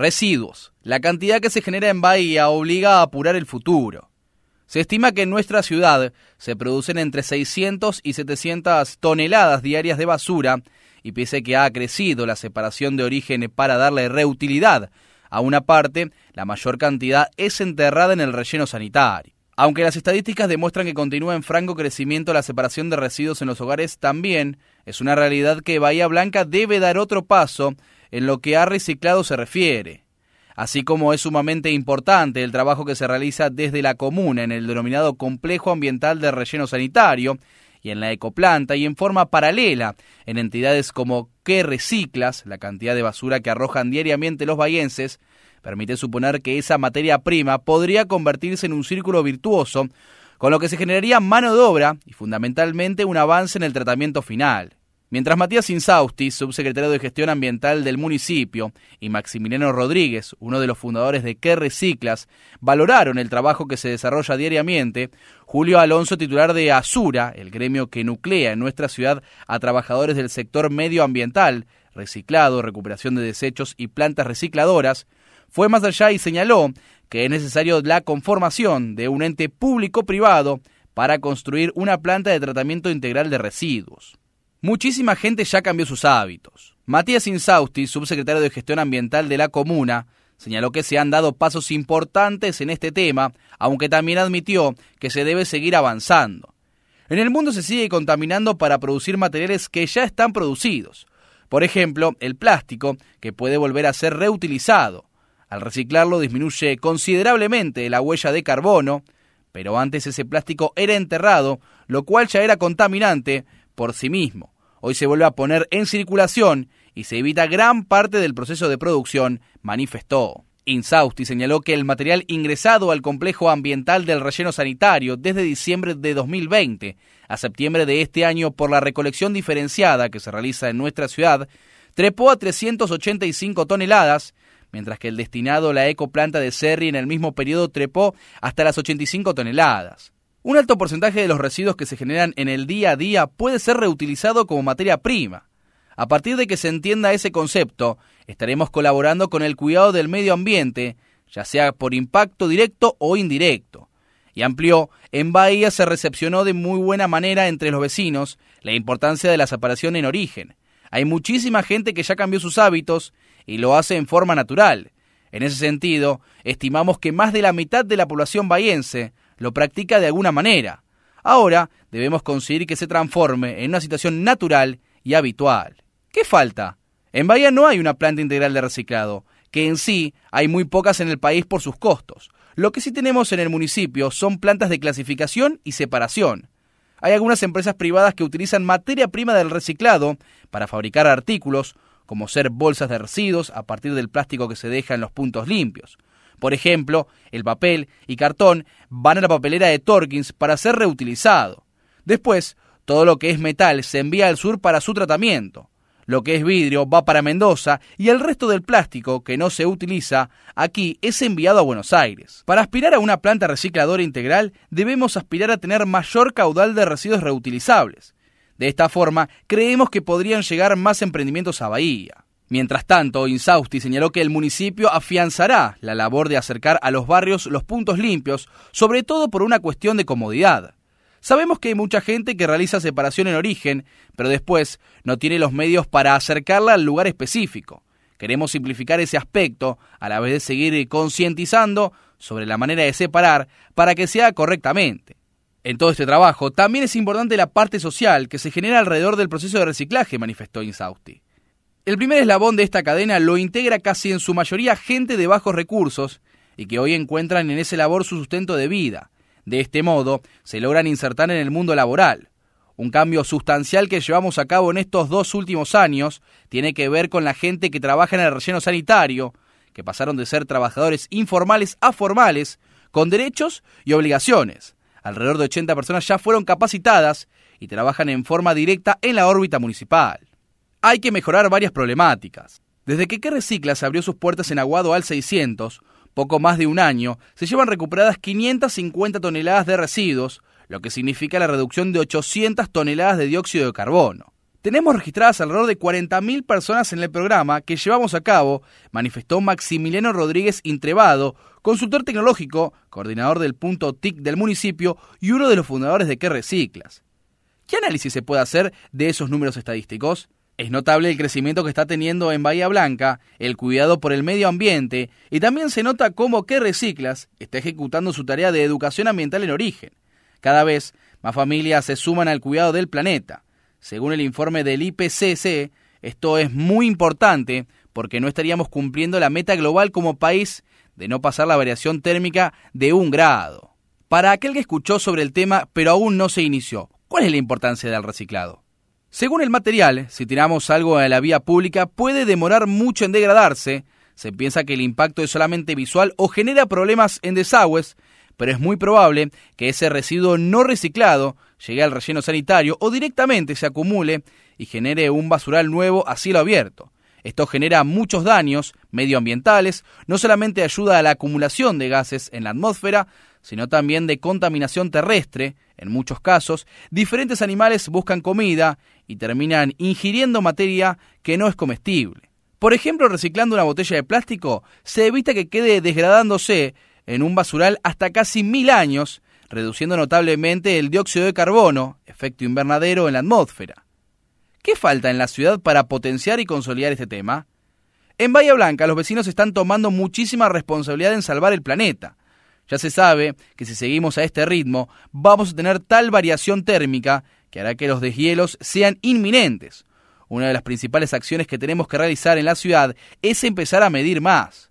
Residuos. La cantidad que se genera en Bahía obliga a apurar el futuro. Se estima que en nuestra ciudad se producen entre 600 y 700 toneladas diarias de basura y pese que ha crecido la separación de origen para darle reutilidad a una parte, la mayor cantidad es enterrada en el relleno sanitario. Aunque las estadísticas demuestran que continúa en franco crecimiento la separación de residuos en los hogares, también es una realidad que Bahía Blanca debe dar otro paso en lo que a reciclado se refiere. Así como es sumamente importante el trabajo que se realiza desde la comuna en el denominado complejo ambiental de relleno sanitario y en la ecoplanta y en forma paralela en entidades como Que Reciclas, la cantidad de basura que arrojan diariamente los bayenses, permite suponer que esa materia prima podría convertirse en un círculo virtuoso, con lo que se generaría mano de obra y fundamentalmente un avance en el tratamiento final. Mientras Matías Insausti, subsecretario de Gestión Ambiental del municipio, y Maximiliano Rodríguez, uno de los fundadores de Que Reciclas, valoraron el trabajo que se desarrolla diariamente, Julio Alonso, titular de Asura, el gremio que nuclea en nuestra ciudad a trabajadores del sector medioambiental, reciclado, recuperación de desechos y plantas recicladoras, fue más allá y señaló que es necesario la conformación de un ente público-privado para construir una planta de tratamiento integral de residuos. Muchísima gente ya cambió sus hábitos. Matías Insausti, subsecretario de Gestión Ambiental de la comuna, señaló que se han dado pasos importantes en este tema, aunque también admitió que se debe seguir avanzando. En el mundo se sigue contaminando para producir materiales que ya están producidos. Por ejemplo, el plástico, que puede volver a ser reutilizado. Al reciclarlo disminuye considerablemente la huella de carbono, pero antes ese plástico era enterrado, lo cual ya era contaminante por sí mismo. Hoy se vuelve a poner en circulación y se evita gran parte del proceso de producción, manifestó. Insausti señaló que el material ingresado al complejo ambiental del relleno sanitario desde diciembre de 2020 a septiembre de este año por la recolección diferenciada que se realiza en nuestra ciudad trepó a 385 toneladas, mientras que el destinado a la ecoplanta de Serri en el mismo periodo trepó hasta las 85 toneladas. Un alto porcentaje de los residuos que se generan en el día a día puede ser reutilizado como materia prima. A partir de que se entienda ese concepto, estaremos colaborando con el cuidado del medio ambiente, ya sea por impacto directo o indirecto. Y amplió, en Bahía se recepcionó de muy buena manera entre los vecinos la importancia de la separación en origen. Hay muchísima gente que ya cambió sus hábitos y lo hace en forma natural. En ese sentido, estimamos que más de la mitad de la población bahiense lo practica de alguna manera. Ahora debemos conseguir que se transforme en una situación natural y habitual. ¿Qué falta? En Bahía no hay una planta integral de reciclado, que en sí hay muy pocas en el país por sus costos. Lo que sí tenemos en el municipio son plantas de clasificación y separación. Hay algunas empresas privadas que utilizan materia prima del reciclado para fabricar artículos, como ser bolsas de residuos a partir del plástico que se deja en los puntos limpios. Por ejemplo, el papel y cartón van a la papelera de Torkins para ser reutilizado. Después, todo lo que es metal se envía al sur para su tratamiento. Lo que es vidrio va para Mendoza y el resto del plástico que no se utiliza aquí es enviado a Buenos Aires. Para aspirar a una planta recicladora integral debemos aspirar a tener mayor caudal de residuos reutilizables. De esta forma, creemos que podrían llegar más emprendimientos a Bahía. Mientras tanto, Insausti señaló que el municipio afianzará la labor de acercar a los barrios los puntos limpios, sobre todo por una cuestión de comodidad. Sabemos que hay mucha gente que realiza separación en origen, pero después no tiene los medios para acercarla al lugar específico. Queremos simplificar ese aspecto, a la vez de seguir concientizando sobre la manera de separar para que sea correctamente. En todo este trabajo también es importante la parte social que se genera alrededor del proceso de reciclaje, manifestó Insausti. El primer eslabón de esta cadena lo integra casi en su mayoría gente de bajos recursos y que hoy encuentran en ese labor su sustento de vida. De este modo, se logran insertar en el mundo laboral. Un cambio sustancial que llevamos a cabo en estos dos últimos años tiene que ver con la gente que trabaja en el relleno sanitario, que pasaron de ser trabajadores informales a formales, con derechos y obligaciones. Alrededor de 80 personas ya fueron capacitadas y trabajan en forma directa en la órbita municipal hay que mejorar varias problemáticas. Desde que Que Reciclas abrió sus puertas en Aguado al 600, poco más de un año, se llevan recuperadas 550 toneladas de residuos, lo que significa la reducción de 800 toneladas de dióxido de carbono. Tenemos registradas alrededor de 40.000 personas en el programa que llevamos a cabo, manifestó Maximiliano Rodríguez Intrebado, consultor tecnológico, coordinador del punto TIC del municipio y uno de los fundadores de Que Reciclas. ¿Qué análisis se puede hacer de esos números estadísticos? Es notable el crecimiento que está teniendo en Bahía Blanca, el cuidado por el medio ambiente y también se nota cómo Que Reciclas está ejecutando su tarea de educación ambiental en origen. Cada vez más familias se suman al cuidado del planeta. Según el informe del IPCC, esto es muy importante porque no estaríamos cumpliendo la meta global como país de no pasar la variación térmica de un grado. Para aquel que escuchó sobre el tema pero aún no se inició, ¿cuál es la importancia del reciclado? Según el material, si tiramos algo a la vía pública puede demorar mucho en degradarse, se piensa que el impacto es solamente visual o genera problemas en desagües, pero es muy probable que ese residuo no reciclado llegue al relleno sanitario o directamente se acumule y genere un basural nuevo a cielo abierto. Esto genera muchos daños medioambientales, no solamente ayuda a la acumulación de gases en la atmósfera, sino también de contaminación terrestre. En muchos casos, diferentes animales buscan comida y terminan ingiriendo materia que no es comestible. Por ejemplo, reciclando una botella de plástico, se evita que quede degradándose en un basural hasta casi mil años, reduciendo notablemente el dióxido de carbono, efecto invernadero en la atmósfera. ¿Qué falta en la ciudad para potenciar y consolidar este tema? En Bahía Blanca los vecinos están tomando muchísima responsabilidad en salvar el planeta. Ya se sabe que si seguimos a este ritmo vamos a tener tal variación térmica que hará que los deshielos sean inminentes. Una de las principales acciones que tenemos que realizar en la ciudad es empezar a medir más.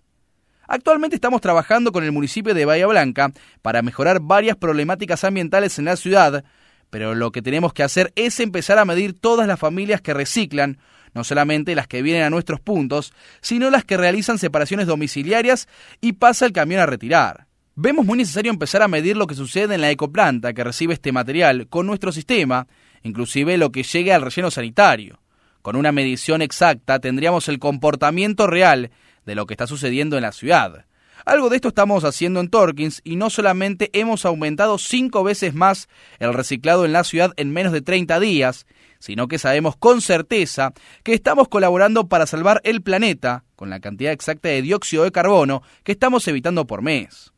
Actualmente estamos trabajando con el municipio de Bahía Blanca para mejorar varias problemáticas ambientales en la ciudad, pero lo que tenemos que hacer es empezar a medir todas las familias que reciclan, no solamente las que vienen a nuestros puntos, sino las que realizan separaciones domiciliarias y pasa el camión a retirar. Vemos muy necesario empezar a medir lo que sucede en la ecoplanta que recibe este material con nuestro sistema, inclusive lo que llegue al relleno sanitario. Con una medición exacta tendríamos el comportamiento real de lo que está sucediendo en la ciudad. Algo de esto estamos haciendo en Torkins y no solamente hemos aumentado cinco veces más el reciclado en la ciudad en menos de 30 días, sino que sabemos con certeza que estamos colaborando para salvar el planeta con la cantidad exacta de dióxido de carbono que estamos evitando por mes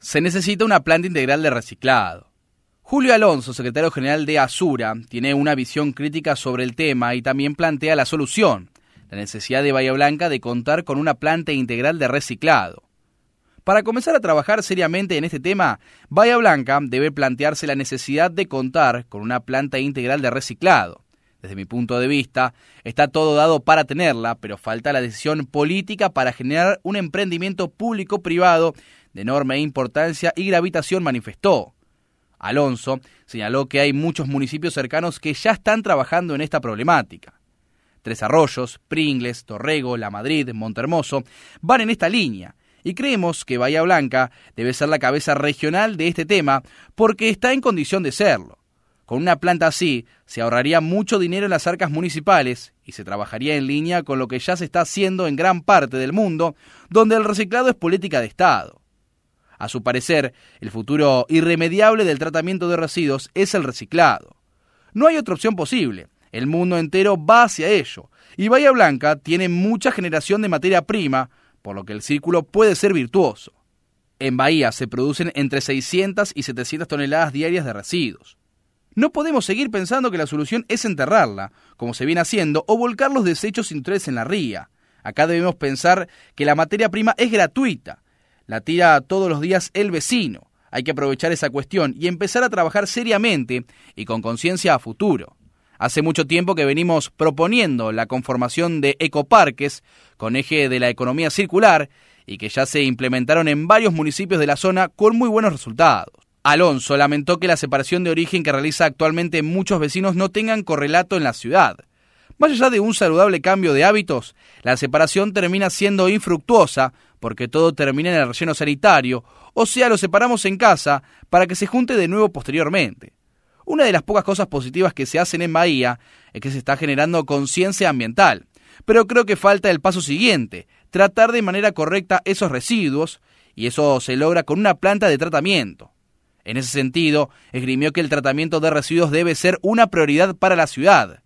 se necesita una planta integral de reciclado. Julio Alonso, secretario general de Asura, tiene una visión crítica sobre el tema y también plantea la solución, la necesidad de Bahía Blanca de contar con una planta integral de reciclado. Para comenzar a trabajar seriamente en este tema, Bahía Blanca debe plantearse la necesidad de contar con una planta integral de reciclado. Desde mi punto de vista, está todo dado para tenerla, pero falta la decisión política para generar un emprendimiento público-privado de enorme importancia y gravitación manifestó. Alonso señaló que hay muchos municipios cercanos que ya están trabajando en esta problemática. Tres Arroyos, Pringles, Torrego, La Madrid, Montermoso van en esta línea y creemos que Bahía Blanca debe ser la cabeza regional de este tema porque está en condición de serlo. Con una planta así se ahorraría mucho dinero en las arcas municipales y se trabajaría en línea con lo que ya se está haciendo en gran parte del mundo, donde el reciclado es política de Estado. A su parecer, el futuro irremediable del tratamiento de residuos es el reciclado. No hay otra opción posible. El mundo entero va hacia ello. Y Bahía Blanca tiene mucha generación de materia prima, por lo que el círculo puede ser virtuoso. En Bahía se producen entre 600 y 700 toneladas diarias de residuos. No podemos seguir pensando que la solución es enterrarla, como se viene haciendo, o volcar los desechos industriales en la ría. Acá debemos pensar que la materia prima es gratuita, la tira todos los días el vecino. Hay que aprovechar esa cuestión y empezar a trabajar seriamente y con conciencia a futuro. Hace mucho tiempo que venimos proponiendo la conformación de ecoparques con eje de la economía circular y que ya se implementaron en varios municipios de la zona con muy buenos resultados. Alonso lamentó que la separación de origen que realiza actualmente muchos vecinos no tengan correlato en la ciudad. Más allá de un saludable cambio de hábitos, la separación termina siendo infructuosa porque todo termina en el relleno sanitario, o sea, lo separamos en casa para que se junte de nuevo posteriormente. Una de las pocas cosas positivas que se hacen en Bahía es que se está generando conciencia ambiental, pero creo que falta el paso siguiente, tratar de manera correcta esos residuos, y eso se logra con una planta de tratamiento. En ese sentido, esgrimió que el tratamiento de residuos debe ser una prioridad para la ciudad.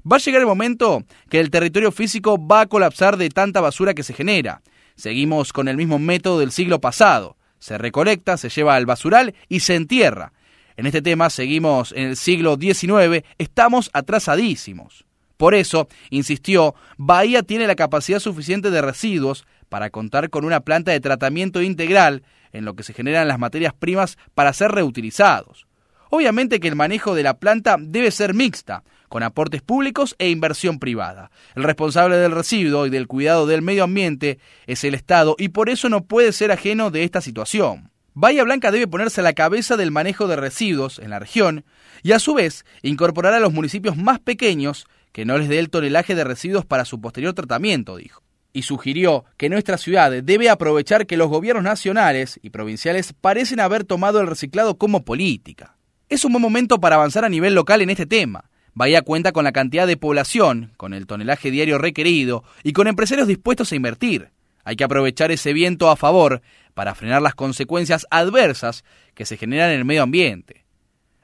Va a llegar el momento que el territorio físico va a colapsar de tanta basura que se genera. Seguimos con el mismo método del siglo pasado. Se recolecta, se lleva al basural y se entierra. En este tema seguimos en el siglo XIX, estamos atrasadísimos. Por eso, insistió, Bahía tiene la capacidad suficiente de residuos para contar con una planta de tratamiento integral en lo que se generan las materias primas para ser reutilizados. Obviamente que el manejo de la planta debe ser mixta, con aportes públicos e inversión privada. El responsable del residuo y del cuidado del medio ambiente es el Estado y por eso no puede ser ajeno de esta situación. Bahía Blanca debe ponerse a la cabeza del manejo de residuos en la región y a su vez incorporar a los municipios más pequeños que no les dé el tonelaje de residuos para su posterior tratamiento, dijo y sugirió que nuestra ciudad debe aprovechar que los gobiernos nacionales y provinciales parecen haber tomado el reciclado como política. Es un buen momento para avanzar a nivel local en este tema. Bahía cuenta con la cantidad de población, con el tonelaje diario requerido y con empresarios dispuestos a invertir. Hay que aprovechar ese viento a favor para frenar las consecuencias adversas que se generan en el medio ambiente.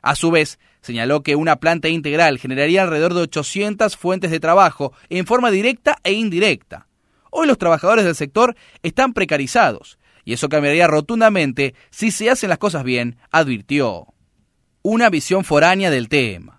A su vez, señaló que una planta integral generaría alrededor de 800 fuentes de trabajo en forma directa e indirecta. Hoy los trabajadores del sector están precarizados y eso cambiaría rotundamente si se hacen las cosas bien, advirtió. Una visión foránea del tema.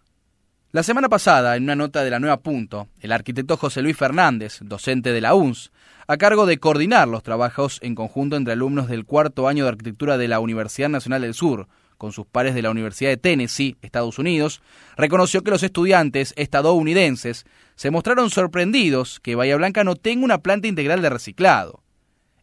La semana pasada, en una nota de la Nueva Punto, el arquitecto José Luis Fernández, docente de la UNS, a cargo de coordinar los trabajos en conjunto entre alumnos del cuarto año de arquitectura de la Universidad Nacional del Sur, con sus pares de la Universidad de Tennessee, Estados Unidos, reconoció que los estudiantes estadounidenses se mostraron sorprendidos que Bahía Blanca no tenga una planta integral de reciclado.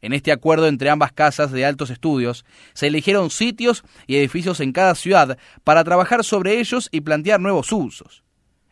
En este acuerdo entre ambas casas de altos estudios, se eligieron sitios y edificios en cada ciudad para trabajar sobre ellos y plantear nuevos usos.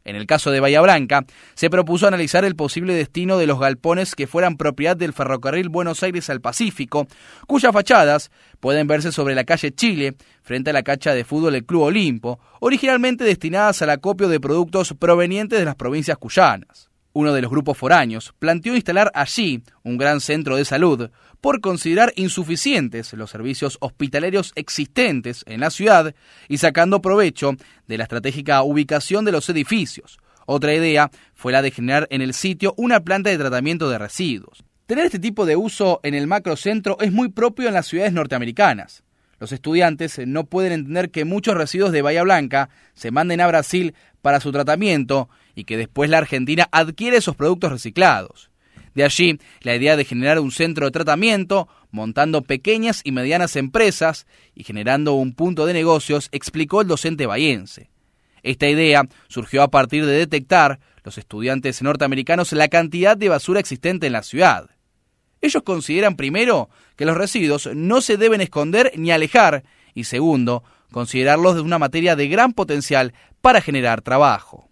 En el caso de Bahía Blanca, se propuso analizar el posible destino de los galpones que fueran propiedad del ferrocarril Buenos Aires al Pacífico, cuyas fachadas pueden verse sobre la calle Chile, frente a la cancha de fútbol del Club Olimpo, originalmente destinadas al acopio de productos provenientes de las provincias cuyanas uno de los grupos foráneos, planteó instalar allí un gran centro de salud por considerar insuficientes los servicios hospitalarios existentes en la ciudad y sacando provecho de la estratégica ubicación de los edificios. Otra idea fue la de generar en el sitio una planta de tratamiento de residuos. Tener este tipo de uso en el macrocentro es muy propio en las ciudades norteamericanas. Los estudiantes no pueden entender que muchos residuos de Bahía Blanca se manden a Brasil para su tratamiento y que después la Argentina adquiere esos productos reciclados. De allí la idea de generar un centro de tratamiento, montando pequeñas y medianas empresas y generando un punto de negocios, explicó el docente bahiense. Esta idea surgió a partir de detectar los estudiantes norteamericanos la cantidad de basura existente en la ciudad. Ellos consideran primero que los residuos no se deben esconder ni alejar y segundo, considerarlos de una materia de gran potencial para generar trabajo.